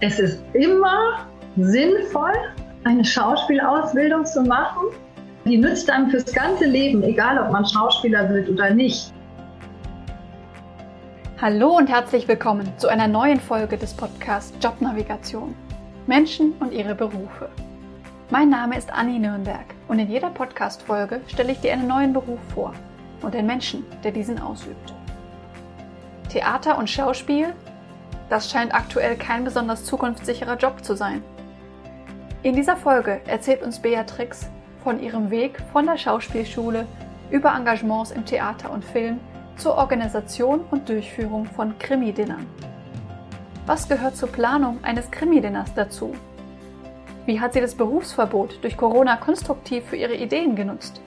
Es ist immer sinnvoll, eine Schauspielausbildung zu machen. Die nützt einem fürs ganze Leben, egal ob man Schauspieler wird oder nicht. Hallo und herzlich willkommen zu einer neuen Folge des Podcasts Jobnavigation. Menschen und ihre Berufe. Mein Name ist Anni Nürnberg und in jeder Podcast-Folge stelle ich dir einen neuen Beruf vor und den Menschen, der diesen ausübt. Theater und Schauspiel das scheint aktuell kein besonders zukunftssicherer Job zu sein. In dieser Folge erzählt uns Beatrix von ihrem Weg von der Schauspielschule über Engagements im Theater und Film zur Organisation und Durchführung von Krimi-Dinnern. Was gehört zur Planung eines Krimi-Dinners dazu? Wie hat sie das Berufsverbot durch Corona konstruktiv für ihre Ideen genutzt?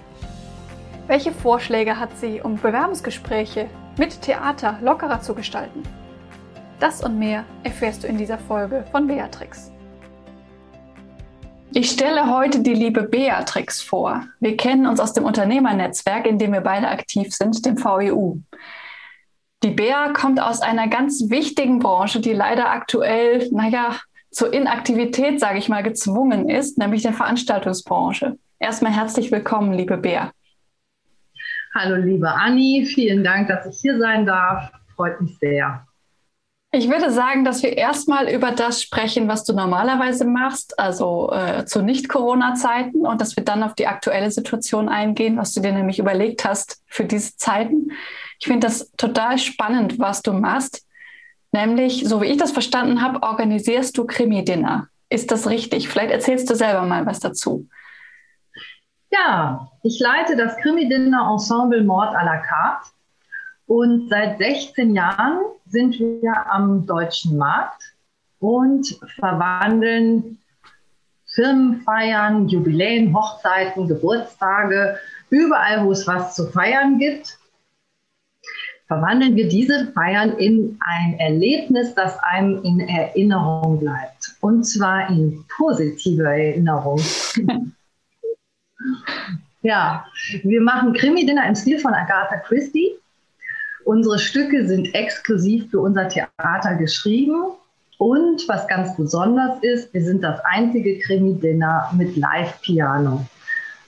Welche Vorschläge hat sie, um Bewerbungsgespräche mit Theater lockerer zu gestalten? Das und mehr erfährst du in dieser Folge von Beatrix. Ich stelle heute die liebe Beatrix vor. Wir kennen uns aus dem Unternehmernetzwerk, in dem wir beide aktiv sind, dem VEU. Die Bea kommt aus einer ganz wichtigen Branche, die leider aktuell, naja, zur Inaktivität, sage ich mal, gezwungen ist, nämlich der Veranstaltungsbranche. Erstmal herzlich willkommen, liebe Bea. Hallo, liebe Anni, vielen Dank, dass ich hier sein darf. Freut mich sehr. Ich würde sagen, dass wir erstmal über das sprechen, was du normalerweise machst, also äh, zu Nicht-Corona-Zeiten und dass wir dann auf die aktuelle Situation eingehen, was du dir nämlich überlegt hast für diese Zeiten. Ich finde das total spannend, was du machst. Nämlich, so wie ich das verstanden habe, organisierst du Krimi-Dinner. Ist das richtig? Vielleicht erzählst du selber mal was dazu. Ja, ich leite das Krimi-Dinner Ensemble Mord à la carte. Und seit 16 Jahren sind wir am deutschen Markt und verwandeln Firmenfeiern, Jubiläen, Hochzeiten, Geburtstage, überall, wo es was zu feiern gibt, verwandeln wir diese Feiern in ein Erlebnis, das einem in Erinnerung bleibt. Und zwar in positive Erinnerung. ja, wir machen Krimi-Dinner im Stil von Agatha Christie. Unsere Stücke sind exklusiv für unser Theater geschrieben. Und was ganz besonders ist, wir sind das einzige Krimi-Dinner mit Live-Piano.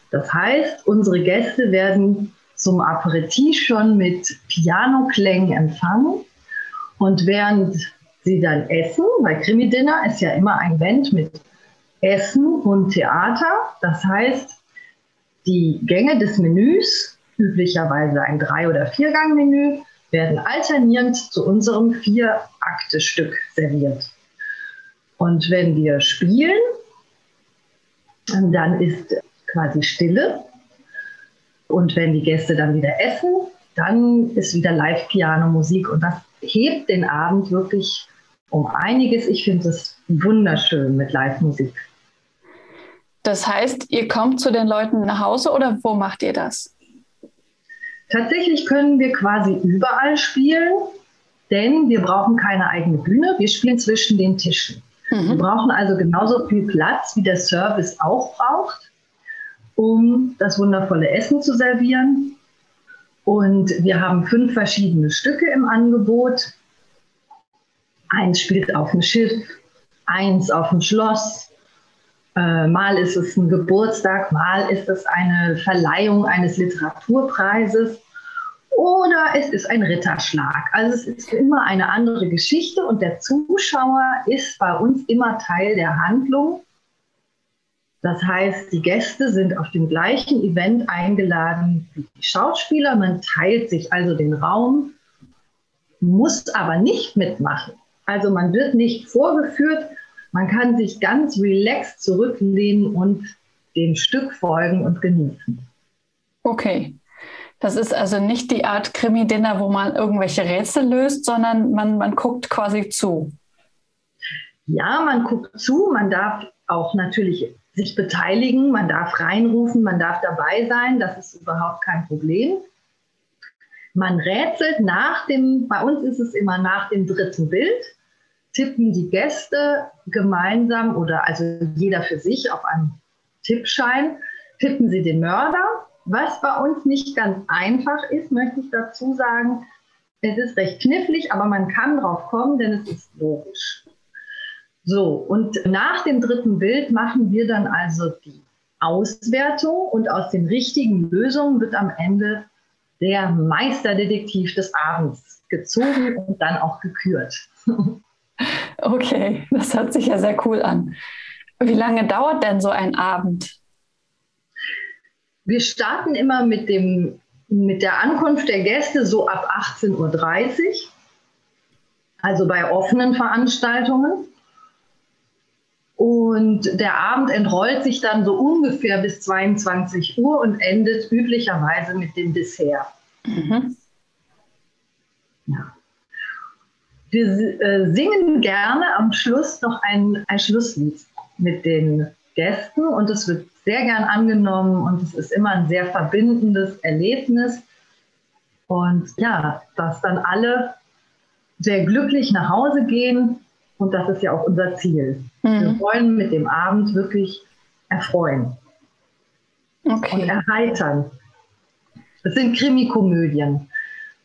Das heißt, unsere Gäste werden zum Aperitif schon mit Pianoklängen empfangen. Und während sie dann essen, weil Krimi-Dinner ist ja immer ein Event mit Essen und Theater. Das heißt, die Gänge des Menüs, üblicherweise ein Drei- oder Viergang-Menü, werden alternierend zu unserem Vier-Akte-Stück serviert. Und wenn wir spielen, dann ist quasi Stille. Und wenn die Gäste dann wieder essen, dann ist wieder Live-Piano-Musik. Und das hebt den Abend wirklich um einiges. Ich finde es wunderschön mit Live-Musik. Das heißt, ihr kommt zu den Leuten nach Hause oder wo macht ihr das? Tatsächlich können wir quasi überall spielen, denn wir brauchen keine eigene Bühne. Wir spielen zwischen den Tischen. Mhm. Wir brauchen also genauso viel Platz, wie der Service auch braucht, um das wundervolle Essen zu servieren. Und wir haben fünf verschiedene Stücke im Angebot. Eins spielt auf dem Schiff, eins auf dem Schloss, äh, mal ist es ein Geburtstag, mal ist es eine Verleihung eines Literaturpreises oder es ist ein Ritterschlag. Also es ist immer eine andere Geschichte und der Zuschauer ist bei uns immer Teil der Handlung. Das heißt, die Gäste sind auf dem gleichen Event eingeladen wie die Schauspieler. Man teilt sich also den Raum, muss aber nicht mitmachen. Also man wird nicht vorgeführt, man kann sich ganz relaxed zurücklehnen und dem Stück folgen und genießen. Okay. Das ist also nicht die Art Krimi-Dinner, wo man irgendwelche Rätsel löst, sondern man, man guckt quasi zu. Ja, man guckt zu, man darf auch natürlich sich beteiligen, man darf reinrufen, man darf dabei sein, das ist überhaupt kein Problem. Man rätselt nach dem, bei uns ist es immer nach dem dritten Bild, tippen die Gäste gemeinsam oder also jeder für sich auf einem Tippschein, tippen sie den Mörder. Was bei uns nicht ganz einfach ist, möchte ich dazu sagen, es ist recht knifflig, aber man kann drauf kommen, denn es ist logisch. So, und nach dem dritten Bild machen wir dann also die Auswertung und aus den richtigen Lösungen wird am Ende der Meisterdetektiv des Abends gezogen und dann auch gekürt. Okay, das hört sich ja sehr cool an. Wie lange dauert denn so ein Abend? Wir starten immer mit, dem, mit der Ankunft der Gäste so ab 18.30 Uhr, also bei offenen Veranstaltungen. Und der Abend entrollt sich dann so ungefähr bis 22 Uhr und endet üblicherweise mit dem Dessert. Mhm. Ja. Wir äh, singen gerne am Schluss noch ein, ein Schlusslied mit den Gästen und es wird sehr gern angenommen und es ist immer ein sehr verbindendes Erlebnis. Und ja, dass dann alle sehr glücklich nach Hause gehen und das ist ja auch unser Ziel. Mhm. Wir wollen mit dem Abend wirklich erfreuen okay. und erheitern. Es sind Krimikomödien,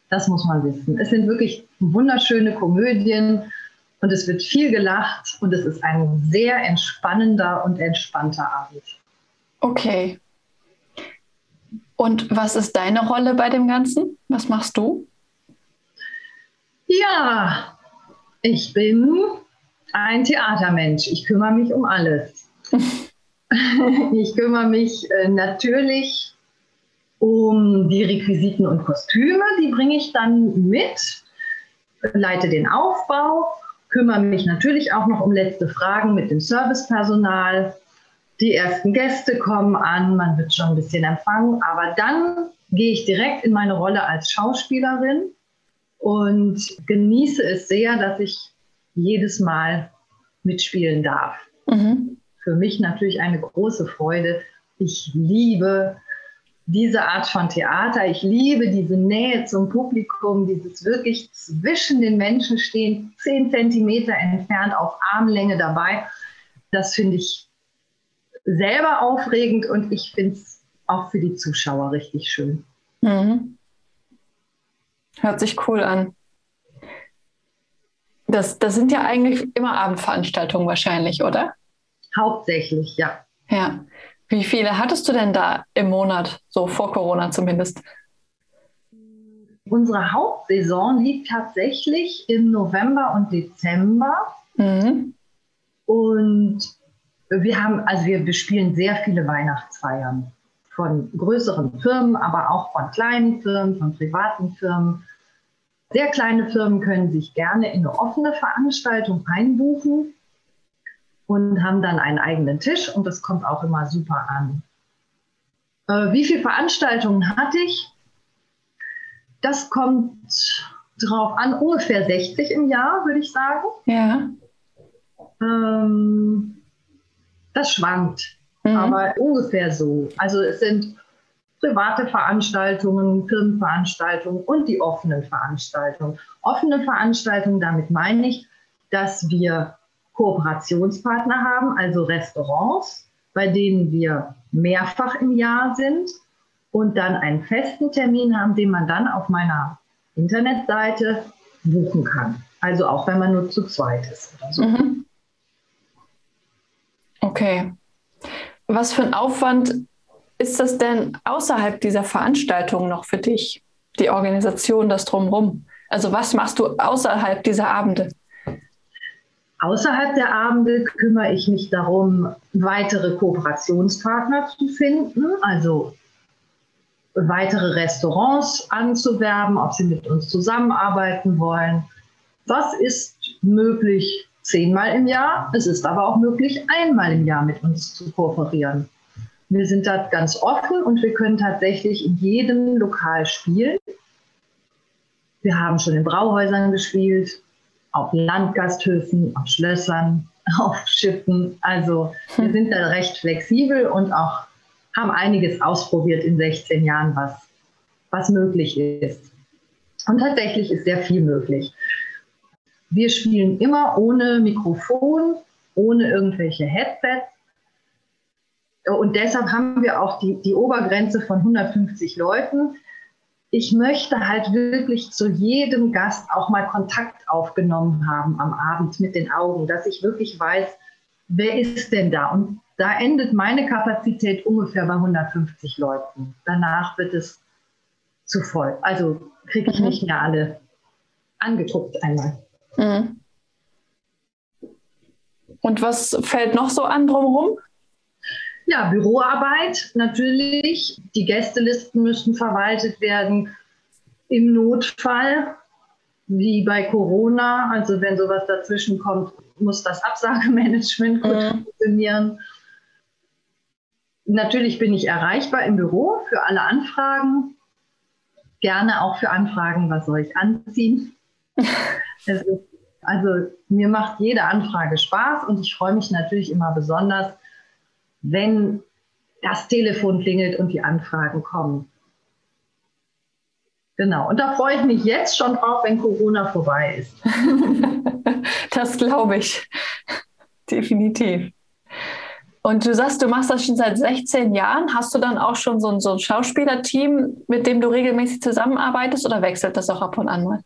das muss man wissen. Es sind wirklich wunderschöne Komödien und es wird viel gelacht und es ist ein sehr entspannender und entspannter Abend. Okay. Und was ist deine Rolle bei dem Ganzen? Was machst du? Ja, ich bin ein Theatermensch. Ich kümmere mich um alles. ich kümmere mich äh, natürlich um die Requisiten und Kostüme. Die bringe ich dann mit, leite den Aufbau, kümmere mich natürlich auch noch um letzte Fragen mit dem Servicepersonal. Die ersten Gäste kommen an, man wird schon ein bisschen empfangen, aber dann gehe ich direkt in meine Rolle als Schauspielerin und genieße es sehr, dass ich jedes Mal mitspielen darf. Mhm. Für mich natürlich eine große Freude. Ich liebe diese Art von Theater. Ich liebe diese Nähe zum Publikum, dieses wirklich zwischen den Menschen stehen, zehn Zentimeter entfernt auf Armlänge dabei. Das finde ich selber aufregend und ich finde es auch für die Zuschauer richtig schön. Mhm. Hört sich cool an. Das, das sind ja eigentlich immer Abendveranstaltungen wahrscheinlich, oder? Hauptsächlich, ja. Ja. Wie viele hattest du denn da im Monat, so vor Corona zumindest? Unsere Hauptsaison liegt tatsächlich im November und Dezember. Mhm. Und wir haben, also wir bespielen sehr viele Weihnachtsfeiern von größeren Firmen, aber auch von kleinen Firmen, von privaten Firmen. Sehr kleine Firmen können sich gerne in eine offene Veranstaltung einbuchen und haben dann einen eigenen Tisch und das kommt auch immer super an. Äh, wie viele Veranstaltungen hatte ich? Das kommt drauf an, ungefähr 60 im Jahr, würde ich sagen. Ja. Ähm, das schwankt, mhm. aber ungefähr so. Also es sind private Veranstaltungen, Firmenveranstaltungen und die offenen Veranstaltungen. Offene Veranstaltungen, damit meine ich, dass wir Kooperationspartner haben, also Restaurants, bei denen wir mehrfach im Jahr sind und dann einen festen Termin haben, den man dann auf meiner Internetseite buchen kann. Also auch wenn man nur zu zweit ist oder so. Mhm. Okay. Was für ein Aufwand ist das denn außerhalb dieser Veranstaltung noch für dich? Die Organisation, das drumherum? Also was machst du außerhalb dieser Abende? Außerhalb der Abende kümmere ich mich darum, weitere Kooperationspartner zu finden, also weitere Restaurants anzuwerben, ob sie mit uns zusammenarbeiten wollen. Was ist möglich zehnmal im Jahr? Es ist aber auch möglich, einmal im Jahr mit uns zu kooperieren. Wir sind da ganz offen und wir können tatsächlich in jedem Lokal spielen. Wir haben schon in Brauhäusern gespielt, auf Landgasthöfen, auf Schlössern, auf Schiffen. Also wir sind da recht flexibel und auch haben einiges ausprobiert in 16 Jahren, was, was möglich ist. Und tatsächlich ist sehr viel möglich. Wir spielen immer ohne Mikrofon, ohne irgendwelche Headsets. Und deshalb haben wir auch die, die Obergrenze von 150 Leuten. Ich möchte halt wirklich zu jedem Gast auch mal Kontakt aufgenommen haben am Abend mit den Augen, dass ich wirklich weiß, wer ist denn da? Und da endet meine Kapazität ungefähr bei 150 Leuten. Danach wird es zu voll. Also kriege ich mhm. nicht mehr alle angeguckt einmal. Mhm. Und was fällt noch so an drumherum? Ja, Büroarbeit natürlich. Die Gästelisten müssen verwaltet werden. Im Notfall, wie bei Corona, also wenn sowas dazwischen kommt, muss das Absagemanagement gut mhm. funktionieren. Natürlich bin ich erreichbar im Büro für alle Anfragen. Gerne auch für Anfragen, was soll ich anziehen? also, also mir macht jede Anfrage Spaß und ich freue mich natürlich immer besonders, wenn das Telefon klingelt und die Anfragen kommen. Genau. Und da freue ich mich jetzt schon drauf, wenn Corona vorbei ist. das glaube ich. Definitiv. Und du sagst, du machst das schon seit 16 Jahren. Hast du dann auch schon so ein, so ein Schauspielerteam, mit dem du regelmäßig zusammenarbeitest oder wechselt das auch ab und an mal?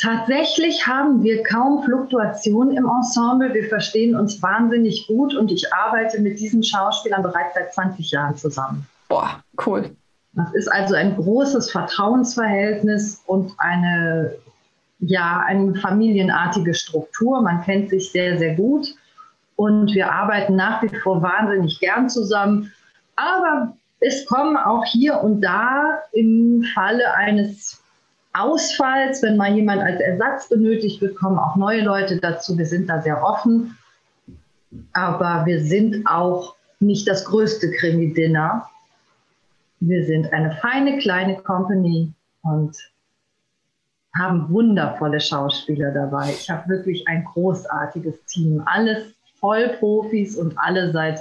Tatsächlich haben wir kaum Fluktuation im Ensemble. Wir verstehen uns wahnsinnig gut und ich arbeite mit diesen Schauspielern bereits seit 20 Jahren zusammen. Boah, cool. Das ist also ein großes Vertrauensverhältnis und eine, ja, eine familienartige Struktur. Man kennt sich sehr, sehr gut und wir arbeiten nach wie vor wahnsinnig gern zusammen. Aber es kommen auch hier und da im Falle eines Ausfalls, wenn mal jemand als Ersatz benötigt wird, kommen auch neue Leute dazu. Wir sind da sehr offen. Aber wir sind auch nicht das größte Krimi-Dinner. Wir sind eine feine kleine Company und haben wundervolle Schauspieler dabei. Ich habe wirklich ein großartiges Team. Alles Vollprofis und alle seit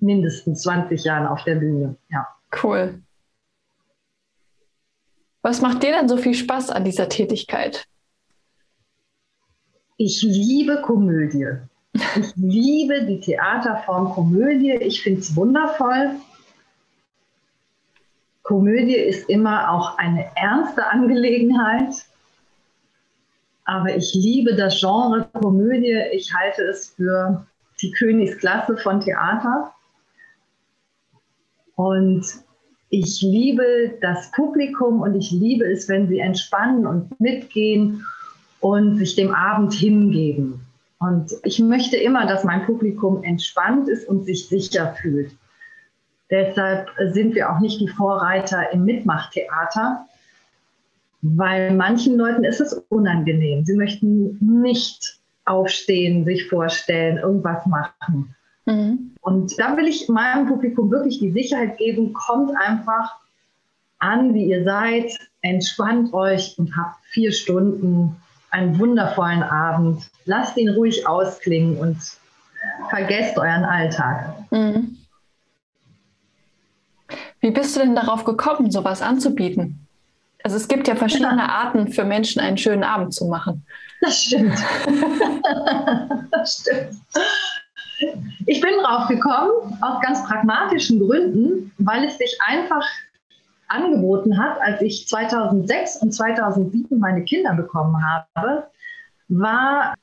mindestens 20 Jahren auf der Bühne. Ja. Cool. Was macht dir denn so viel Spaß an dieser Tätigkeit? Ich liebe Komödie. Ich liebe die Theaterform Komödie. Ich finde es wundervoll. Komödie ist immer auch eine ernste Angelegenheit. Aber ich liebe das Genre Komödie. Ich halte es für die Königsklasse von Theater. Und ich liebe das Publikum und ich liebe es, wenn sie entspannen und mitgehen und sich dem Abend hingeben. Und ich möchte immer, dass mein Publikum entspannt ist und sich sicher fühlt. Deshalb sind wir auch nicht die Vorreiter im Mitmachtheater, weil manchen Leuten ist es unangenehm. Sie möchten nicht aufstehen, sich vorstellen, irgendwas machen. Mhm. Und da will ich meinem Publikum wirklich die Sicherheit geben, kommt einfach an, wie ihr seid, entspannt euch und habt vier Stunden einen wundervollen Abend. Lasst ihn ruhig ausklingen und vergesst euren Alltag. Mhm. Wie bist du denn darauf gekommen, sowas anzubieten? Also es gibt ja verschiedene ja. Arten für Menschen, einen schönen Abend zu machen. Das stimmt. das stimmt. Ich bin drauf gekommen, aus ganz pragmatischen Gründen, weil es sich einfach angeboten hat, als ich 2006 und 2007 meine Kinder bekommen habe, war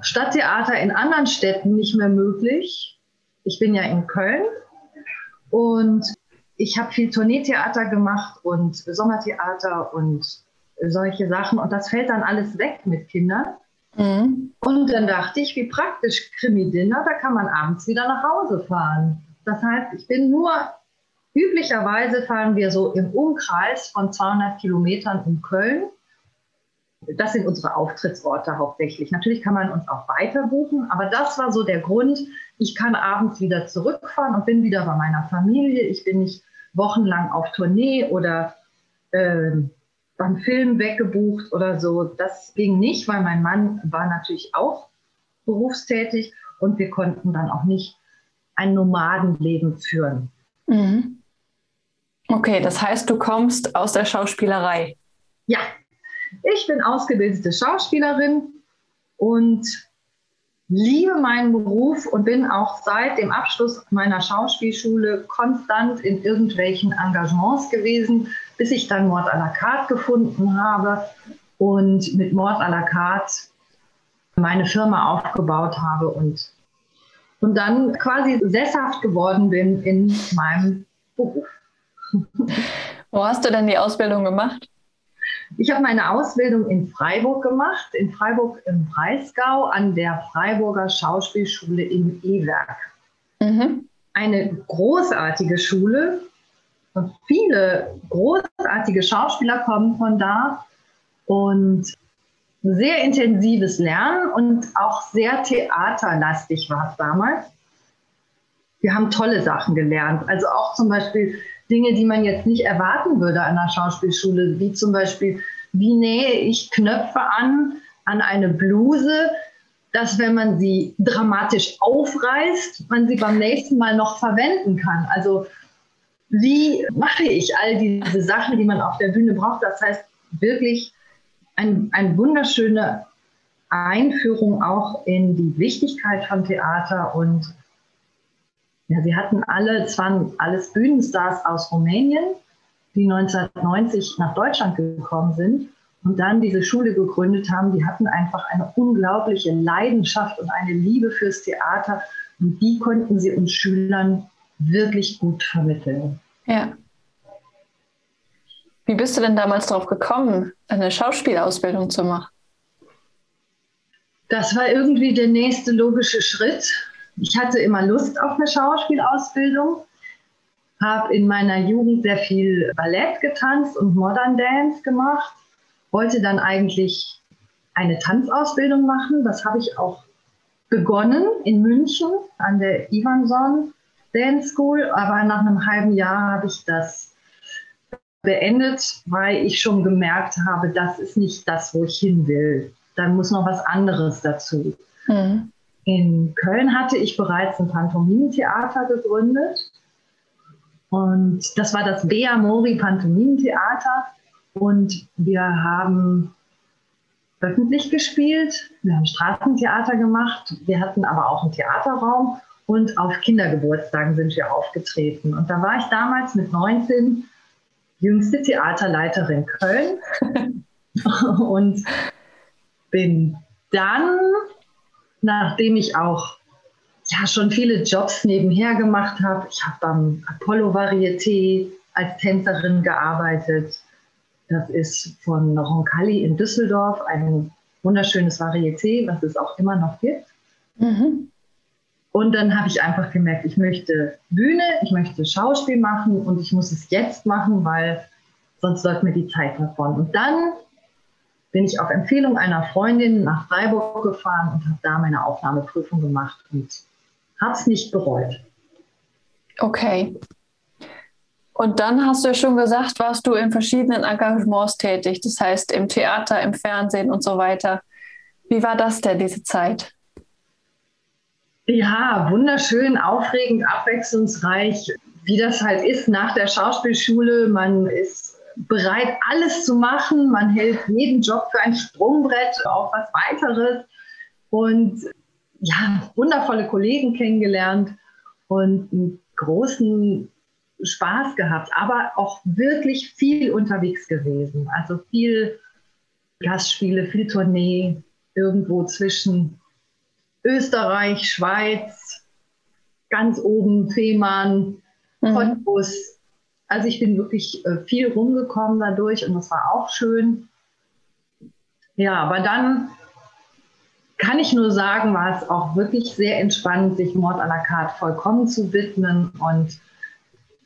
Stadttheater in anderen Städten nicht mehr möglich. Ich bin ja in Köln und ich habe viel Tourneetheater gemacht und Sommertheater und solche Sachen. Und das fällt dann alles weg mit Kindern. Mhm. Und dann dachte ich, wie praktisch Krimi-Dinner, da kann man abends wieder nach Hause fahren. Das heißt, ich bin nur, üblicherweise fahren wir so im Umkreis von 200 Kilometern um Köln. Das sind unsere Auftrittsorte hauptsächlich. Natürlich kann man uns auch weiter buchen, aber das war so der Grund. Ich kann abends wieder zurückfahren und bin wieder bei meiner Familie. Ich bin nicht wochenlang auf Tournee oder äh, beim Film weggebucht oder so. Das ging nicht, weil mein Mann war natürlich auch berufstätig und wir konnten dann auch nicht ein Nomadenleben führen. Mhm. Okay, das heißt, du kommst aus der Schauspielerei. Ja, ich bin ausgebildete Schauspielerin und liebe meinen Beruf und bin auch seit dem Abschluss meiner Schauspielschule konstant in irgendwelchen Engagements gewesen, bis ich dann Mord à la carte gefunden habe und mit Mord à la carte meine Firma aufgebaut habe und, und dann quasi sesshaft geworden bin in meinem Beruf. Wo hast du denn die Ausbildung gemacht? Ich habe meine Ausbildung in Freiburg gemacht, in Freiburg im Breisgau an der Freiburger Schauspielschule im E-Werk. Mhm. Eine großartige Schule. Viele großartige Schauspieler kommen von da und sehr intensives Lernen und auch sehr theaterlastig war es damals. Wir haben tolle Sachen gelernt. Also auch zum Beispiel Dinge, die man jetzt nicht erwarten würde an der Schauspielschule, wie zum Beispiel, wie nähe ich Knöpfe an an eine Bluse, dass wenn man sie dramatisch aufreißt, man sie beim nächsten Mal noch verwenden kann. Also wie mache ich all diese Sachen, die man auf der Bühne braucht? Das heißt wirklich ein, eine wunderschöne Einführung auch in die Wichtigkeit von Theater und ja, sie hatten alle, es waren alles Bühnenstars aus Rumänien, die 1990 nach Deutschland gekommen sind und dann diese Schule gegründet haben. Die hatten einfach eine unglaubliche Leidenschaft und eine Liebe fürs Theater und die konnten sie uns Schülern wirklich gut vermitteln. Ja. Wie bist du denn damals darauf gekommen, eine Schauspielausbildung zu machen? Das war irgendwie der nächste logische Schritt. Ich hatte immer Lust auf eine Schauspielausbildung, habe in meiner Jugend sehr viel Ballett getanzt und Modern Dance gemacht, wollte dann eigentlich eine Tanzausbildung machen. Das habe ich auch begonnen in München an der Ivanson Dance School, aber nach einem halben Jahr habe ich das beendet, weil ich schon gemerkt habe, das ist nicht das, wo ich hin will. Da muss noch was anderes dazu. Mhm. In Köln hatte ich bereits ein Pantomimentheater gegründet. Und das war das Bea Mori Pantomimentheater. Und wir haben öffentlich gespielt, wir haben Straßentheater gemacht, wir hatten aber auch einen Theaterraum und auf Kindergeburtstagen sind wir aufgetreten. Und da war ich damals mit 19 jüngste Theaterleiterin Köln und bin dann nachdem ich auch ja schon viele Jobs nebenher gemacht habe. Ich habe beim Apollo Varieté als Tänzerin gearbeitet. Das ist von Roncalli in Düsseldorf, ein wunderschönes Varieté, was es auch immer noch gibt. Mhm. Und dann habe ich einfach gemerkt, ich möchte Bühne, ich möchte Schauspiel machen und ich muss es jetzt machen, weil sonst läuft mir die Zeit davon. Und dann bin ich auf Empfehlung einer Freundin nach Freiburg gefahren und habe da meine Aufnahmeprüfung gemacht und habe es nicht bereut. Okay. Und dann hast du ja schon gesagt, warst du in verschiedenen Engagements tätig, das heißt im Theater, im Fernsehen und so weiter. Wie war das denn, diese Zeit? Ja, wunderschön, aufregend, abwechslungsreich, wie das halt ist nach der Schauspielschule. Man ist bereit, alles zu machen. Man hält jeden Job für ein Sprungbrett auf was weiteres. Und ja, wundervolle Kollegen kennengelernt und einen großen Spaß gehabt, aber auch wirklich viel unterwegs gewesen. Also viel Gastspiele, viel Tournee, irgendwo zwischen Österreich, Schweiz, ganz oben Fehmarn, mhm. Cottbus, also ich bin wirklich äh, viel rumgekommen dadurch und das war auch schön. Ja, aber dann kann ich nur sagen, war es auch wirklich sehr entspannt, sich Mord à la carte vollkommen zu widmen und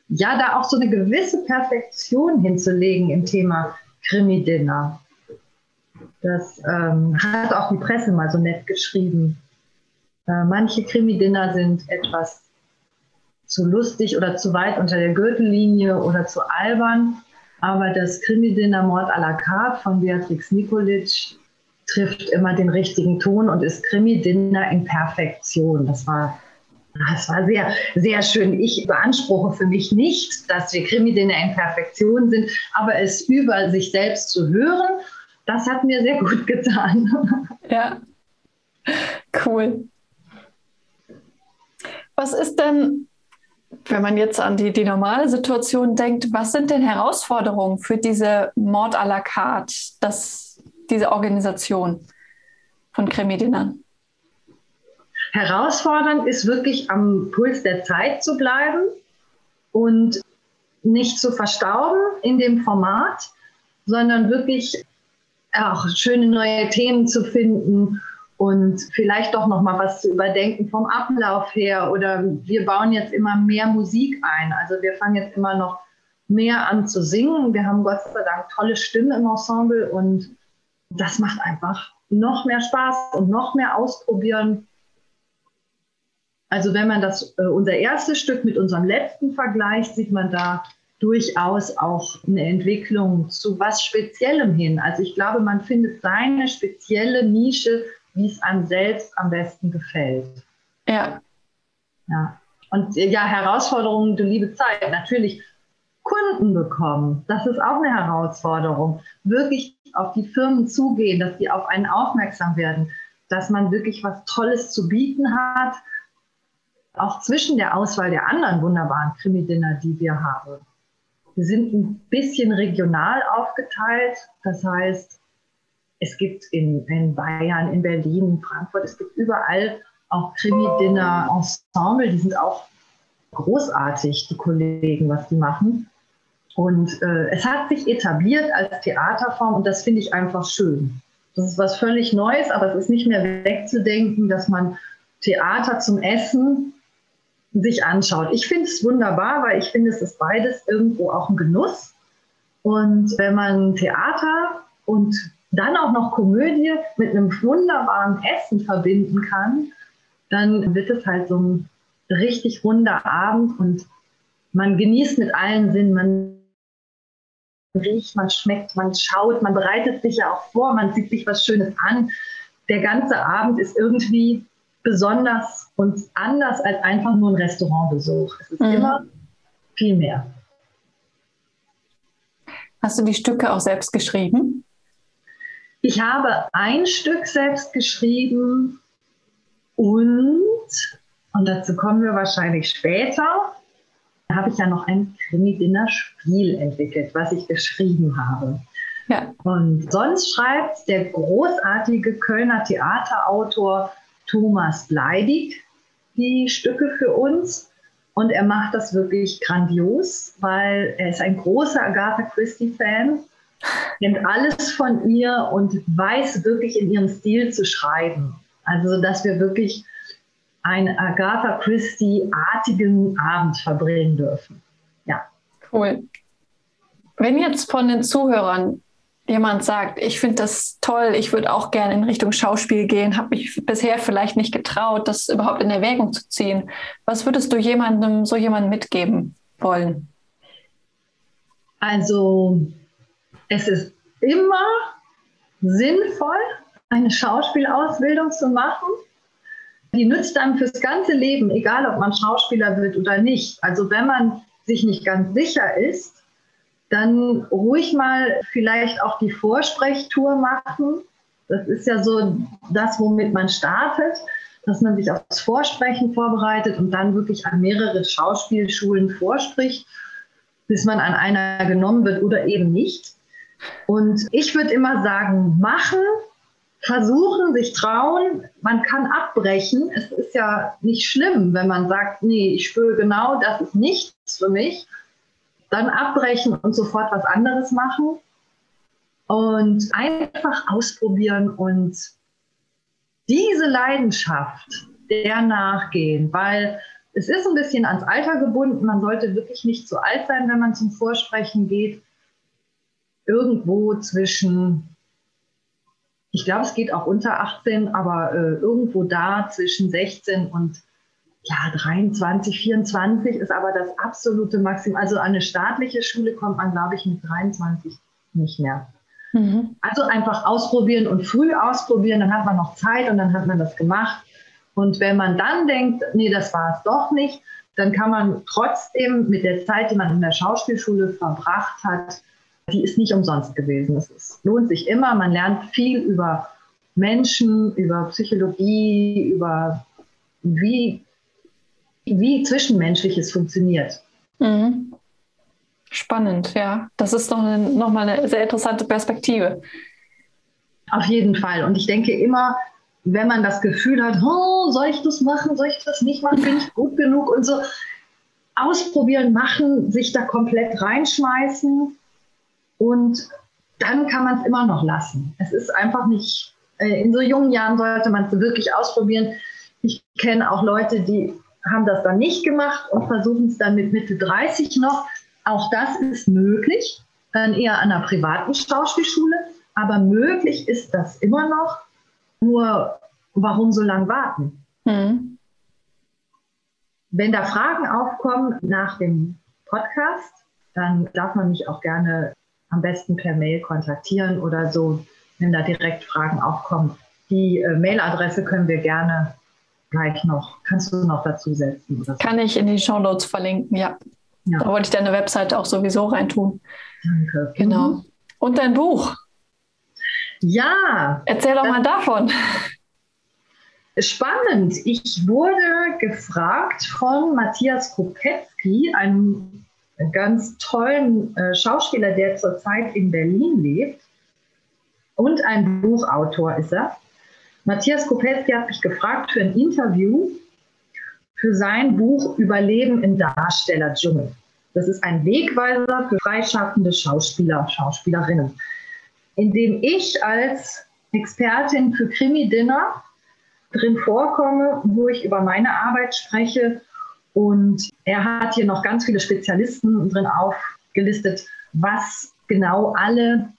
ja, da auch so eine gewisse Perfektion hinzulegen im Thema Krimi-Dinner. Das ähm, hat auch die Presse mal so nett geschrieben. Äh, manche Krimi-Dinner sind etwas zu lustig oder zu weit unter der Gürtellinie oder zu albern. Aber das Krimi-Dinner Mord à la carte von Beatrix Nikolic trifft immer den richtigen Ton und ist Krimi-Dinner in Perfektion. Das war, das war sehr, sehr schön. Ich beanspruche für mich nicht, dass wir Krimi-Dinner in Perfektion sind, aber es über sich selbst zu hören, das hat mir sehr gut getan. Ja. Cool. Was ist denn, wenn man jetzt an die, die normale Situation denkt, was sind denn Herausforderungen für diese Mord à la carte, das, diese Organisation von Krimidinnern? Herausfordernd ist wirklich am Puls der Zeit zu bleiben und nicht zu verstauben in dem Format, sondern wirklich auch schöne neue Themen zu finden und vielleicht doch noch mal was zu überdenken vom Ablauf her oder wir bauen jetzt immer mehr Musik ein. Also wir fangen jetzt immer noch mehr an zu singen. Wir haben Gott sei Dank tolle Stimmen im Ensemble und das macht einfach noch mehr Spaß und noch mehr ausprobieren. Also wenn man das äh, unser erstes Stück mit unserem letzten vergleicht, sieht man da durchaus auch eine Entwicklung zu was Speziellem hin. Also ich glaube, man findet seine spezielle Nische, wie es einem selbst am besten gefällt. Ja. Ja. Und ja, Herausforderungen, du liebe Zeit, natürlich Kunden bekommen. Das ist auch eine Herausforderung. Wirklich auf die Firmen zugehen, dass die auf einen aufmerksam werden, dass man wirklich was Tolles zu bieten hat. Auch zwischen der Auswahl der anderen wunderbaren Krimi-Dinner, die wir haben. Wir sind ein bisschen regional aufgeteilt. Das heißt, es gibt in, in Bayern, in Berlin, Frankfurt, es gibt überall auch Krimi-Dinner-Ensemble. Die sind auch großartig, die Kollegen, was die machen. Und äh, es hat sich etabliert als Theaterform und das finde ich einfach schön. Das ist was völlig Neues, aber es ist nicht mehr wegzudenken, dass man Theater zum Essen sich anschaut. Ich finde es wunderbar, weil ich finde, es ist beides irgendwo auch ein Genuss. Und wenn man Theater und dann auch noch Komödie mit einem wunderbaren Essen verbinden kann, dann wird es halt so ein richtig runder Abend und man genießt mit allen Sinnen, man riecht, man schmeckt, man schaut, man bereitet sich ja auch vor, man zieht sich was Schönes an. Der ganze Abend ist irgendwie besonders und anders als einfach nur ein Restaurantbesuch. Es ist mhm. immer viel mehr. Hast du die Stücke auch selbst geschrieben? Ich habe ein Stück selbst geschrieben und, und dazu kommen wir wahrscheinlich später, habe ich ja noch ein Krimi-Dinner-Spiel entwickelt, was ich geschrieben habe. Ja. Und sonst schreibt der großartige Kölner Theaterautor Thomas Bleidig die Stücke für uns. Und er macht das wirklich grandios, weil er ist ein großer Agatha Christie-Fan, kennt alles von ihr und weiß wirklich in ihrem Stil zu schreiben. Also, dass wir wirklich einen Agatha Christie-artigen Abend verbringen dürfen. Ja. Cool. Wenn jetzt von den Zuhörern jemand sagt, ich finde das toll, ich würde auch gerne in Richtung Schauspiel gehen, habe mich bisher vielleicht nicht getraut, das überhaupt in Erwägung zu ziehen. Was würdest du jemandem, so jemandem mitgeben wollen? Also, es ist immer sinnvoll, eine Schauspielausbildung zu machen. Die nützt einem fürs ganze Leben, egal ob man Schauspieler wird oder nicht. Also wenn man sich nicht ganz sicher ist, dann ruhig mal vielleicht auch die Vorsprechtour machen. Das ist ja so das, womit man startet, dass man sich aufs Vorsprechen vorbereitet und dann wirklich an mehrere Schauspielschulen vorspricht, bis man an einer genommen wird oder eben nicht. Und ich würde immer sagen, machen, versuchen, sich trauen. Man kann abbrechen. Es ist ja nicht schlimm, wenn man sagt, nee, ich spüre genau, das ist nichts für mich dann abbrechen und sofort was anderes machen und einfach ausprobieren und diese Leidenschaft der nachgehen, weil es ist ein bisschen ans Alter gebunden. Man sollte wirklich nicht zu alt sein, wenn man zum Vorsprechen geht. Irgendwo zwischen, ich glaube, es geht auch unter 18, aber äh, irgendwo da zwischen 16 und ja, 23, 24 ist aber das absolute Maximum. Also an eine staatliche Schule kommt man, glaube ich, mit 23 nicht mehr. Mhm. Also einfach ausprobieren und früh ausprobieren, dann hat man noch Zeit und dann hat man das gemacht. Und wenn man dann denkt, nee, das war es doch nicht, dann kann man trotzdem mit der Zeit, die man in der Schauspielschule verbracht hat, die ist nicht umsonst gewesen. Es ist, lohnt sich immer. Man lernt viel über Menschen, über Psychologie, über wie, wie Zwischenmenschliches funktioniert. Mhm. Spannend, ja. Das ist doch eine, nochmal eine sehr interessante Perspektive. Auf jeden Fall. Und ich denke immer, wenn man das Gefühl hat, oh, soll ich das machen, soll ich das nicht machen, bin ich gut genug und so, ausprobieren, machen, sich da komplett reinschmeißen und dann kann man es immer noch lassen. Es ist einfach nicht, äh, in so jungen Jahren sollte man es wirklich ausprobieren. Ich kenne auch Leute, die haben das dann nicht gemacht und versuchen es dann mit Mitte 30 noch. Auch das ist möglich, dann eher an einer privaten Schauspielschule, aber möglich ist das immer noch. Nur warum so lange warten? Hm. Wenn da Fragen aufkommen nach dem Podcast, dann darf man mich auch gerne am besten per Mail kontaktieren oder so, wenn da direkt Fragen aufkommen. Die äh, Mailadresse können wir gerne gleich noch, kannst du noch dazu setzen? So. Kann ich in die Show Notes verlinken, ja. ja. Da wollte ich deine Webseite auch sowieso reintun. Danke. Genau. Mhm. Und dein Buch? Ja. Erzähl doch mal davon. Spannend. Ich wurde gefragt von Matthias Kopetzky, einem ganz tollen äh, Schauspieler, der zurzeit in Berlin lebt und ein Buchautor ist er. Matthias Kopetzky hat mich gefragt für ein Interview für sein Buch Überleben im Darstellerdschungel. Das ist ein Wegweiser für freischaffende Schauspieler, Schauspielerinnen, in dem ich als Expertin für Krimi-Dinner drin vorkomme, wo ich über meine Arbeit spreche. Und er hat hier noch ganz viele Spezialisten drin aufgelistet, was genau alle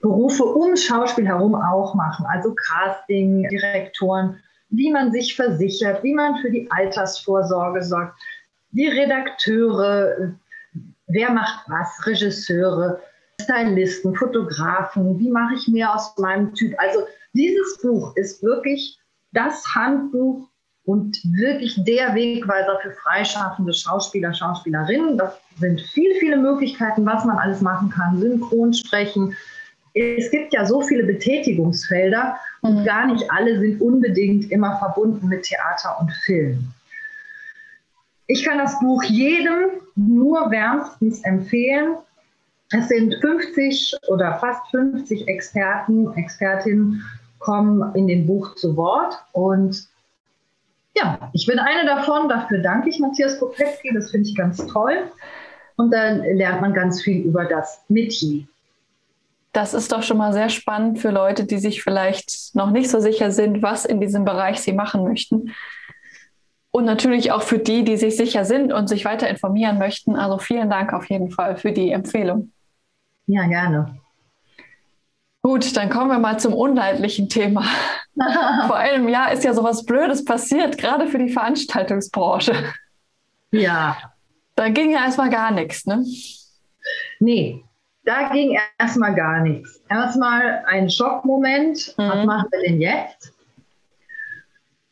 Berufe um Schauspiel herum auch machen. Also Casting, Direktoren, wie man sich versichert, wie man für die Altersvorsorge sorgt, die Redakteure, wer macht was, Regisseure, Stylisten, Fotografen, wie mache ich mehr aus meinem Typ. Also dieses Buch ist wirklich das Handbuch und wirklich der Wegweiser für freischaffende Schauspieler, Schauspielerinnen. Das sind viele, viele Möglichkeiten, was man alles machen kann. Synchron sprechen. Es gibt ja so viele Betätigungsfelder und mhm. gar nicht alle sind unbedingt immer verbunden mit Theater und Film. Ich kann das Buch jedem nur wärmstens empfehlen. Es sind 50 oder fast 50 Experten, Expertinnen kommen in dem Buch zu Wort. Und ja, ich bin eine davon. Dafür danke ich Matthias Kopecki. Das finde ich ganz toll. Und dann lernt man ganz viel über das Metier. Das ist doch schon mal sehr spannend für Leute, die sich vielleicht noch nicht so sicher sind, was in diesem Bereich sie machen möchten. Und natürlich auch für die, die sich sicher sind und sich weiter informieren möchten. Also vielen Dank auf jeden Fall für die Empfehlung. Ja, gerne. Gut, dann kommen wir mal zum unleidlichen Thema. Vor einem Jahr ist ja sowas Blödes passiert, gerade für die Veranstaltungsbranche. Ja. Da ging ja erstmal gar nichts, ne? Nee, da ging erstmal gar nichts. Erstmal ein Schockmoment. Mhm. Was machen wir denn jetzt?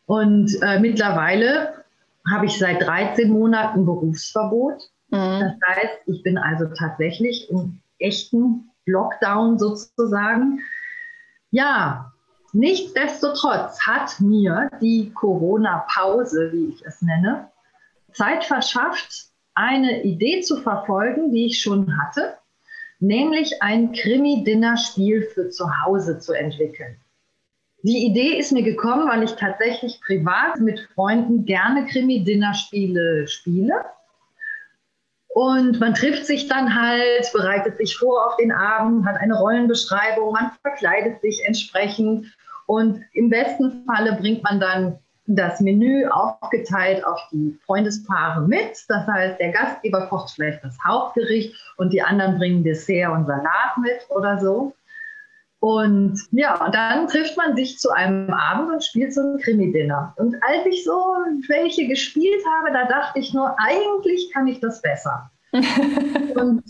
Und äh, mittlerweile habe ich seit 13 Monaten Berufsverbot. Mhm. Das heißt, ich bin also tatsächlich im echten Lockdown sozusagen. Ja, nichtsdestotrotz hat mir die Corona-Pause, wie ich es nenne, Zeit verschafft, eine Idee zu verfolgen, die ich schon hatte, nämlich ein Krimi-Dinner-Spiel für zu Hause zu entwickeln. Die Idee ist mir gekommen, weil ich tatsächlich privat mit Freunden gerne Krimi-Dinner-Spiele spiele und man trifft sich dann halt, bereitet sich vor auf den Abend, hat eine Rollenbeschreibung, man verkleidet sich entsprechend und im besten Falle bringt man dann das Menü aufgeteilt auf die Freundespaare mit. Das heißt, der Gastgeber kocht vielleicht das Hauptgericht und die anderen bringen Dessert und Salat mit oder so. Und ja, dann trifft man sich zu einem Abend und spielt so ein Krimi-Dinner. Und als ich so welche gespielt habe, da dachte ich nur, eigentlich kann ich das besser. und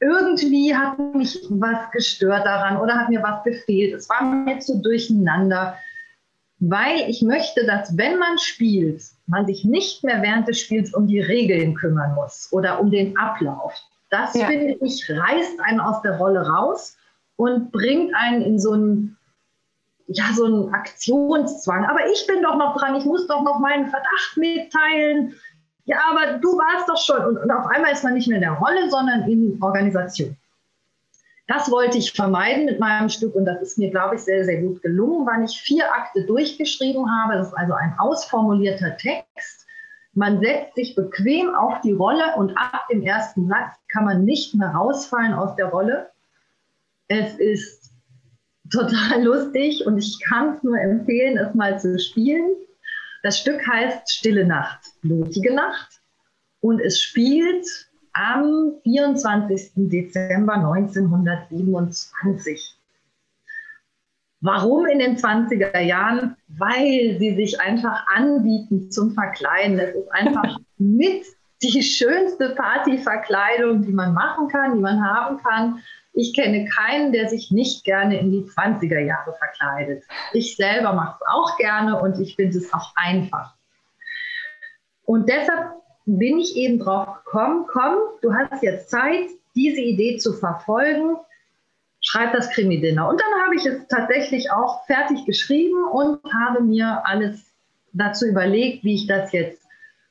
irgendwie hat mich was gestört daran oder hat mir was gefehlt. Es war mir zu durcheinander, weil ich möchte, dass wenn man spielt, man sich nicht mehr während des Spiels um die Regeln kümmern muss oder um den Ablauf. Das ja. finde ich reißt einen aus der Rolle raus und bringt einen in so einen ja, so ein Aktionszwang. Aber ich bin doch noch dran, ich muss doch noch meinen Verdacht mitteilen. Ja, aber du warst doch schon. Und, und auf einmal ist man nicht mehr in der Rolle, sondern in Organisation. Das wollte ich vermeiden mit meinem Stück und das ist mir, glaube ich, sehr, sehr gut gelungen, weil ich vier Akte durchgeschrieben habe. Das ist also ein ausformulierter Text. Man setzt sich bequem auf die Rolle und ab dem ersten Satz kann man nicht mehr rausfallen aus der Rolle. Es ist total lustig und ich kann es nur empfehlen, es mal zu spielen. Das Stück heißt Stille Nacht, blutige Nacht und es spielt am 24. Dezember 1927. Warum in den 20er Jahren? Weil sie sich einfach anbieten zum Verkleiden. Es ist einfach mit die schönste Partyverkleidung, die man machen kann, die man haben kann. Ich kenne keinen, der sich nicht gerne in die 20er Jahre verkleidet. Ich selber mache es auch gerne und ich finde es auch einfach. Und deshalb bin ich eben drauf gekommen, komm, du hast jetzt Zeit, diese Idee zu verfolgen, schreib das Krimi-Dinner. Und dann habe ich es tatsächlich auch fertig geschrieben und habe mir alles dazu überlegt, wie ich das jetzt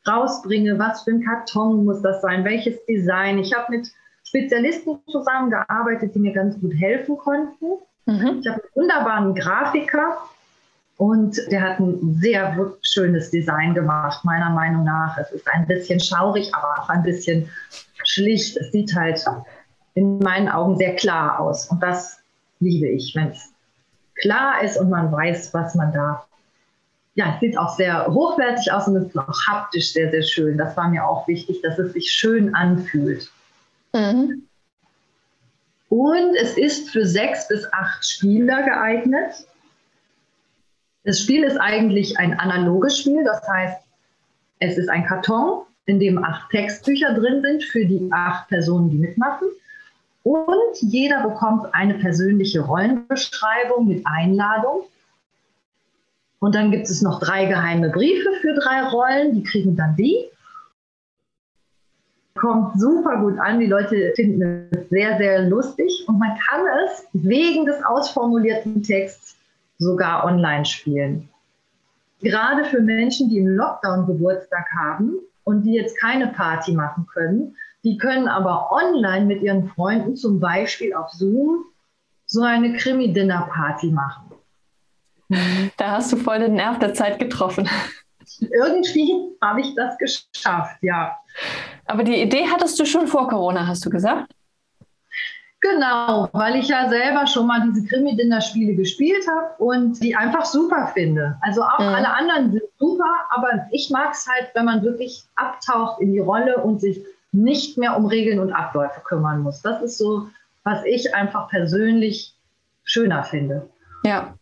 rausbringe, was für ein Karton muss das sein, welches Design. Ich habe mit Spezialisten zusammengearbeitet, die mir ganz gut helfen konnten. Mhm. Ich habe einen wunderbaren Grafiker, und der hat ein sehr schönes Design gemacht, meiner Meinung nach. Es ist ein bisschen schaurig, aber auch ein bisschen schlicht. Es sieht halt in meinen Augen sehr klar aus. Und das liebe ich, wenn es klar ist und man weiß, was man da. Ja, es sieht auch sehr hochwertig aus und es ist auch haptisch sehr, sehr schön. Das war mir auch wichtig, dass es sich schön anfühlt. Mhm. Und es ist für sechs bis acht Spieler geeignet. Das Spiel ist eigentlich ein analoges Spiel, das heißt, es ist ein Karton, in dem acht Textbücher drin sind für die acht Personen, die mitmachen. Und jeder bekommt eine persönliche Rollenbeschreibung mit Einladung. Und dann gibt es noch drei geheime Briefe für drei Rollen, die kriegen dann die. Kommt super gut an, die Leute finden es sehr, sehr lustig und man kann es wegen des ausformulierten Texts sogar online spielen. Gerade für Menschen, die im Lockdown Geburtstag haben und die jetzt keine Party machen können, die können aber online mit ihren Freunden, zum Beispiel auf Zoom, so eine Krimi-Dinner-Party machen. Da hast du voll den Nerv der Zeit getroffen. Irgendwie habe ich das geschafft, ja. Aber die Idee hattest du schon vor Corona, hast du gesagt? Genau, weil ich ja selber schon mal diese Krimi-Dinner-Spiele gespielt habe und die einfach super finde. Also auch mhm. alle anderen sind super, aber ich mag es halt, wenn man wirklich abtaucht in die Rolle und sich nicht mehr um Regeln und Abläufe kümmern muss. Das ist so, was ich einfach persönlich schöner finde. Ja.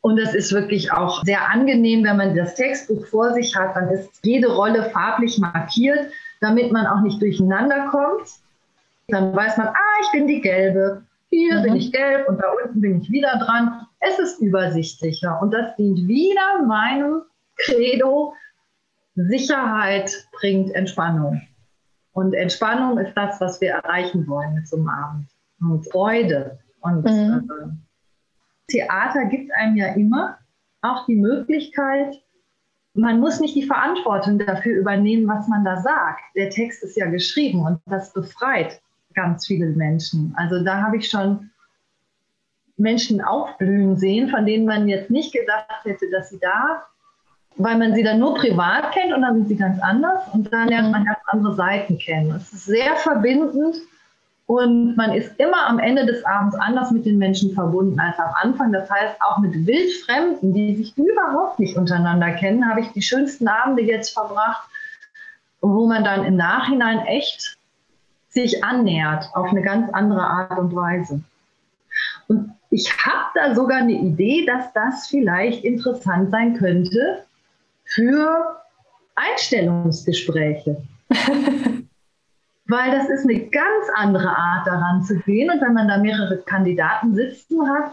Und es ist wirklich auch sehr angenehm, wenn man das Textbuch vor sich hat, dann ist jede Rolle farblich markiert, damit man auch nicht durcheinander kommt. Dann weiß man, ah, ich bin die Gelbe, hier mhm. bin ich gelb und da unten bin ich wieder dran. Es ist übersichtlicher und das dient wieder meinem Credo, Sicherheit bringt Entspannung. Und Entspannung ist das, was wir erreichen wollen mit so einem Abend. Und Freude. Und mhm. äh, Theater gibt einem ja immer auch die Möglichkeit, man muss nicht die Verantwortung dafür übernehmen, was man da sagt. Der Text ist ja geschrieben und das befreit ganz viele Menschen. Also da habe ich schon Menschen aufblühen sehen, von denen man jetzt nicht gedacht hätte, dass sie da, weil man sie dann nur privat kennt und dann sind sie ganz anders und dann lernt man ganz andere Seiten kennen. Es ist sehr verbindend und man ist immer am Ende des Abends anders mit den Menschen verbunden als am Anfang. Das heißt, auch mit Wildfremden, die sich überhaupt nicht untereinander kennen, habe ich die schönsten Abende jetzt verbracht, wo man dann im Nachhinein echt sich annähert auf eine ganz andere Art und Weise. Und ich habe da sogar eine Idee, dass das vielleicht interessant sein könnte für Einstellungsgespräche. Weil das ist eine ganz andere Art, daran zu gehen. Und wenn man da mehrere Kandidaten sitzen hat,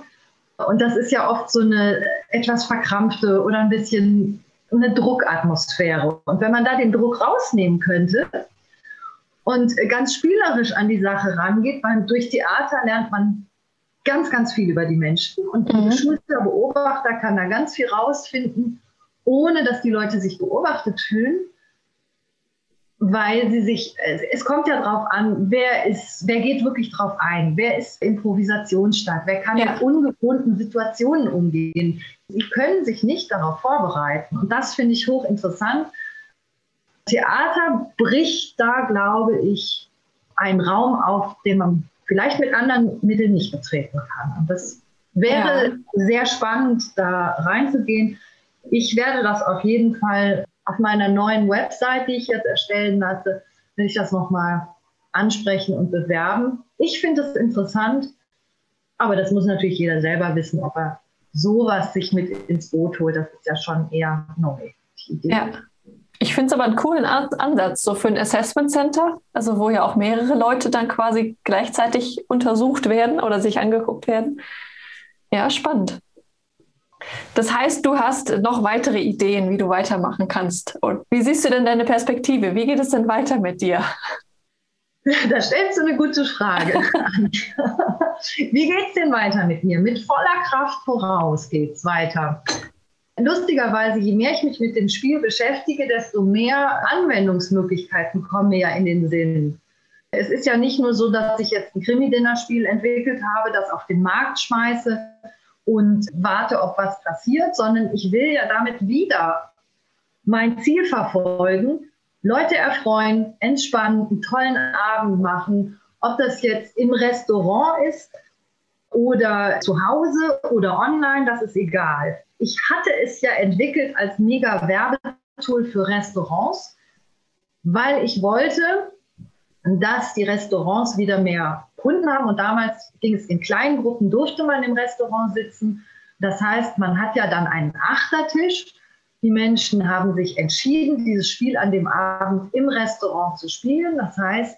und das ist ja oft so eine etwas verkrampfte oder ein bisschen eine Druckatmosphäre. Und wenn man da den Druck rausnehmen könnte, und ganz spielerisch an die Sache rangeht, weil durch Theater lernt man ganz, ganz viel über die Menschen. Und ein mhm. geschulter Beobachter kann da ganz viel rausfinden, ohne dass die Leute sich beobachtet fühlen weil sie sich, es kommt ja drauf an, wer ist, wer geht wirklich drauf ein, wer ist improvisationsstark, wer kann ja. mit ungewohnten Situationen umgehen. Sie können sich nicht darauf vorbereiten und das finde ich hochinteressant. Theater bricht da, glaube ich, einen Raum auf, den man vielleicht mit anderen Mitteln nicht betreten kann. Und das wäre ja. sehr spannend, da reinzugehen. Ich werde das auf jeden Fall auf meiner neuen Website, die ich jetzt erstellen lasse, will ich das nochmal ansprechen und bewerben. Ich finde es interessant, aber das muss natürlich jeder selber wissen, ob er sowas sich mit ins Boot holt. Das ist ja schon eher neu. Ja. Ich finde es aber einen coolen Ansatz, so für ein Assessment Center, also wo ja auch mehrere Leute dann quasi gleichzeitig untersucht werden oder sich angeguckt werden. Ja, spannend. Das heißt, du hast noch weitere Ideen, wie du weitermachen kannst. Und wie siehst du denn deine Perspektive? Wie geht es denn weiter mit dir? Da stellst du eine gute Frage. wie geht es denn weiter mit mir? Mit voller Kraft voraus geht es weiter. Lustigerweise, je mehr ich mich mit dem Spiel beschäftige, desto mehr Anwendungsmöglichkeiten kommen mir ja in den Sinn. Es ist ja nicht nur so, dass ich jetzt ein Krimi-Dinner-Spiel entwickelt habe, das auf den Markt schmeiße, und warte, ob was passiert, sondern ich will ja damit wieder mein Ziel verfolgen, Leute erfreuen, entspannen, einen tollen Abend machen, ob das jetzt im Restaurant ist oder zu Hause oder online, das ist egal. Ich hatte es ja entwickelt als mega Werbetool für Restaurants, weil ich wollte, dass die Restaurants wieder mehr Kunden haben. Und damals ging es in kleinen Gruppen, durfte man im Restaurant sitzen. Das heißt, man hat ja dann einen Achtertisch. Die Menschen haben sich entschieden, dieses Spiel an dem Abend im Restaurant zu spielen. Das heißt,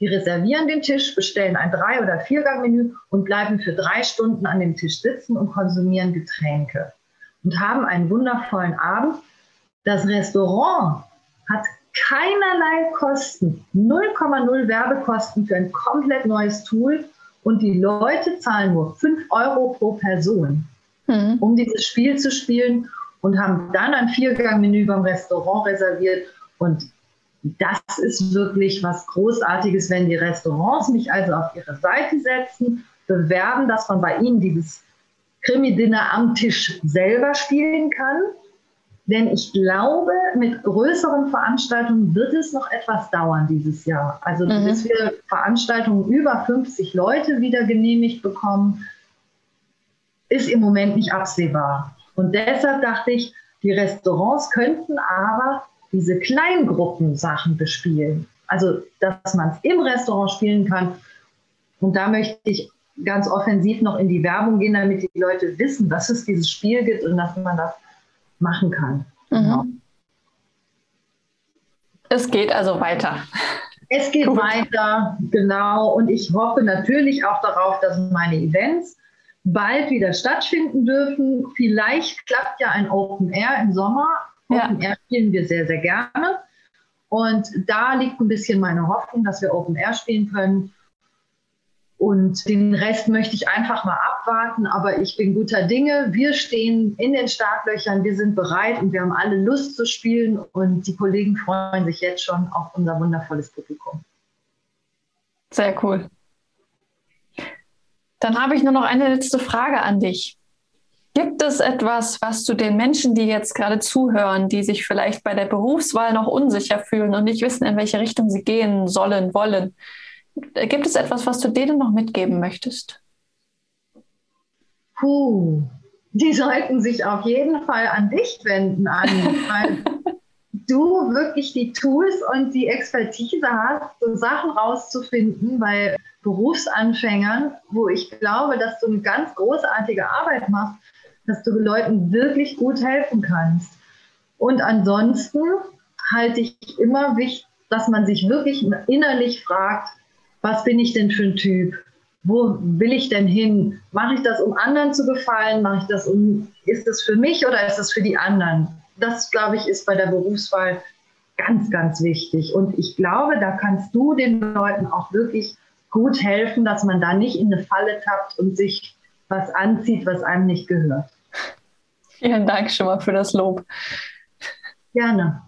die reservieren den Tisch, bestellen ein Drei- oder Viergangmenü und bleiben für drei Stunden an dem Tisch sitzen und konsumieren Getränke und haben einen wundervollen Abend. Das Restaurant hat keinerlei Kosten, 0,0 Werbekosten für ein komplett neues Tool. Und die Leute zahlen nur 5 Euro pro Person, mhm. um dieses Spiel zu spielen und haben dann ein Viergangmenü beim Restaurant reserviert. Und das ist wirklich was Großartiges, wenn die Restaurants mich also auf ihre Seite setzen, bewerben, dass man bei ihnen dieses Krimi-Dinner am Tisch selber spielen kann denn ich glaube, mit größeren Veranstaltungen wird es noch etwas dauern dieses Jahr. Also mhm. bis wir Veranstaltungen über 50 Leute wieder genehmigt bekommen, ist im Moment nicht absehbar. Und deshalb dachte ich, die Restaurants könnten aber diese Kleingruppensachen bespielen. Also, dass man es im Restaurant spielen kann. Und da möchte ich ganz offensiv noch in die Werbung gehen, damit die Leute wissen, dass es dieses Spiel gibt und dass man das machen kann. Mhm. Genau. Es geht also weiter. Es geht Gut. weiter, genau. Und ich hoffe natürlich auch darauf, dass meine Events bald wieder stattfinden dürfen. Vielleicht klappt ja ein Open Air im Sommer. Ja. Open Air spielen wir sehr, sehr gerne. Und da liegt ein bisschen meine Hoffnung, dass wir Open Air spielen können. Und den Rest möchte ich einfach mal abwarten, aber ich bin guter Dinge. Wir stehen in den Startlöchern, wir sind bereit und wir haben alle Lust zu spielen und die Kollegen freuen sich jetzt schon auf unser wundervolles Publikum. Sehr cool. Dann habe ich nur noch eine letzte Frage an dich. Gibt es etwas, was du den Menschen, die jetzt gerade zuhören, die sich vielleicht bei der Berufswahl noch unsicher fühlen und nicht wissen, in welche Richtung sie gehen sollen, wollen, Gibt es etwas, was du denen noch mitgeben möchtest? Puh, die sollten sich auf jeden Fall an dich wenden, Anni, weil du wirklich die Tools und die Expertise hast, so Sachen rauszufinden bei Berufsanfängern, wo ich glaube, dass du eine ganz großartige Arbeit machst, dass du Leuten wirklich gut helfen kannst. Und ansonsten halte ich immer wichtig, dass man sich wirklich innerlich fragt, was bin ich denn für ein Typ? Wo will ich denn hin? Mache ich das, um anderen zu gefallen? Mache ich das, um, ist das für mich oder ist das für die anderen? Das, glaube ich, ist bei der Berufswahl ganz, ganz wichtig. Und ich glaube, da kannst du den Leuten auch wirklich gut helfen, dass man da nicht in eine Falle tappt und sich was anzieht, was einem nicht gehört. Vielen Dank schon mal für das Lob. Gerne.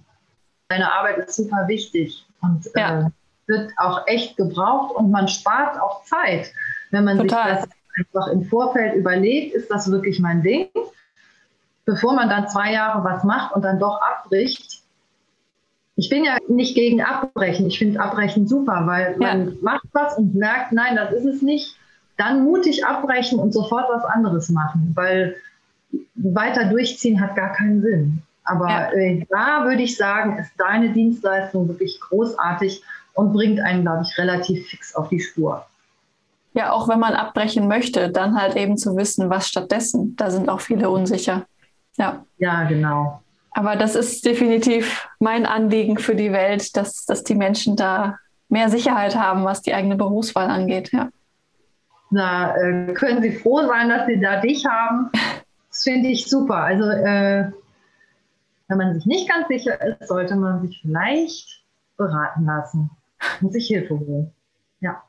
Deine Arbeit ist super wichtig und ja. äh, wird auch echt gebraucht und man spart auch Zeit. Wenn man Total. sich das einfach im Vorfeld überlegt, ist das wirklich mein Ding? Bevor man dann zwei Jahre was macht und dann doch abbricht. Ich bin ja nicht gegen Abbrechen. Ich finde Abbrechen super, weil ja. man macht was und merkt, nein, das ist es nicht. Dann mutig abbrechen und sofort was anderes machen, weil weiter durchziehen hat gar keinen Sinn. Aber ja. äh, da würde ich sagen, ist deine Dienstleistung wirklich großartig und bringt einen, glaube ich, relativ fix auf die Spur. Ja, auch wenn man abbrechen möchte, dann halt eben zu wissen, was stattdessen. Da sind auch viele unsicher. Ja. Ja, genau. Aber das ist definitiv mein Anliegen für die Welt, dass, dass die Menschen da mehr Sicherheit haben, was die eigene Berufswahl angeht. Ja. Na, äh, können Sie froh sein, dass Sie da dich haben. Das finde ich super. Also äh, wenn man sich nicht ganz sicher ist, sollte man sich vielleicht beraten lassen und sich Hilfe holen. Ja.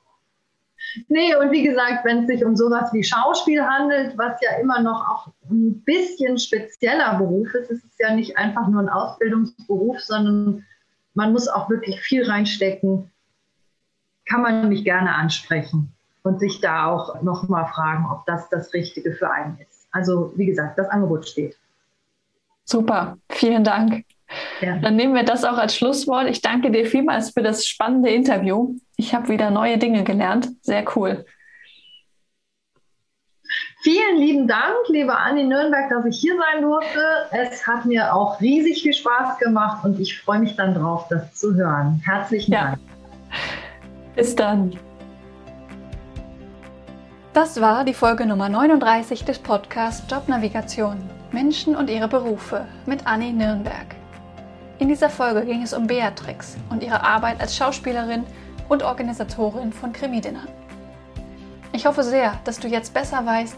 Nee, und wie gesagt, wenn es sich um sowas wie Schauspiel handelt, was ja immer noch auch ein bisschen spezieller Beruf ist, ist es ja nicht einfach nur ein Ausbildungsberuf, sondern man muss auch wirklich viel reinstecken, kann man mich gerne ansprechen und sich da auch nochmal fragen, ob das das Richtige für einen ist. Also wie gesagt, das Angebot steht. Super, vielen Dank. Ja. Dann nehmen wir das auch als Schlusswort. Ich danke dir vielmals für das spannende Interview. Ich habe wieder neue Dinge gelernt. Sehr cool. Vielen lieben Dank, liebe Anni Nürnberg, dass ich hier sein durfte. Es hat mir auch riesig viel Spaß gemacht und ich freue mich dann drauf, das zu hören. Herzlichen ja. Dank. Bis dann. Das war die Folge Nummer 39 des Podcasts Jobnavigation. Menschen und ihre Berufe mit Anni Nürnberg. In dieser Folge ging es um Beatrix und ihre Arbeit als Schauspielerin und Organisatorin von Krimidinnern. Ich hoffe sehr, dass du jetzt besser weißt,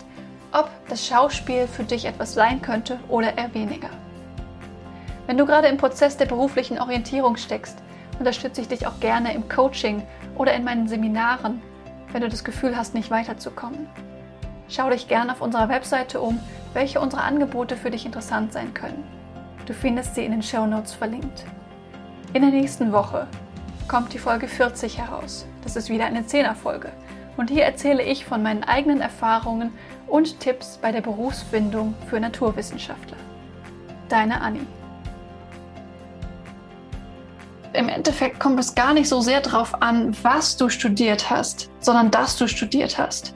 ob das Schauspiel für dich etwas sein könnte oder eher weniger. Wenn du gerade im Prozess der beruflichen Orientierung steckst, unterstütze ich dich auch gerne im Coaching oder in meinen Seminaren, wenn du das Gefühl hast, nicht weiterzukommen. Schau dich gerne auf unserer Webseite um welche unserer Angebote für dich interessant sein können. Du findest sie in den Show Notes verlinkt. In der nächsten Woche kommt die Folge 40 heraus. Das ist wieder eine Zehnerfolge. Und hier erzähle ich von meinen eigenen Erfahrungen und Tipps bei der Berufsfindung für Naturwissenschaftler. Deine Anni. Im Endeffekt kommt es gar nicht so sehr darauf an, was du studiert hast, sondern dass du studiert hast.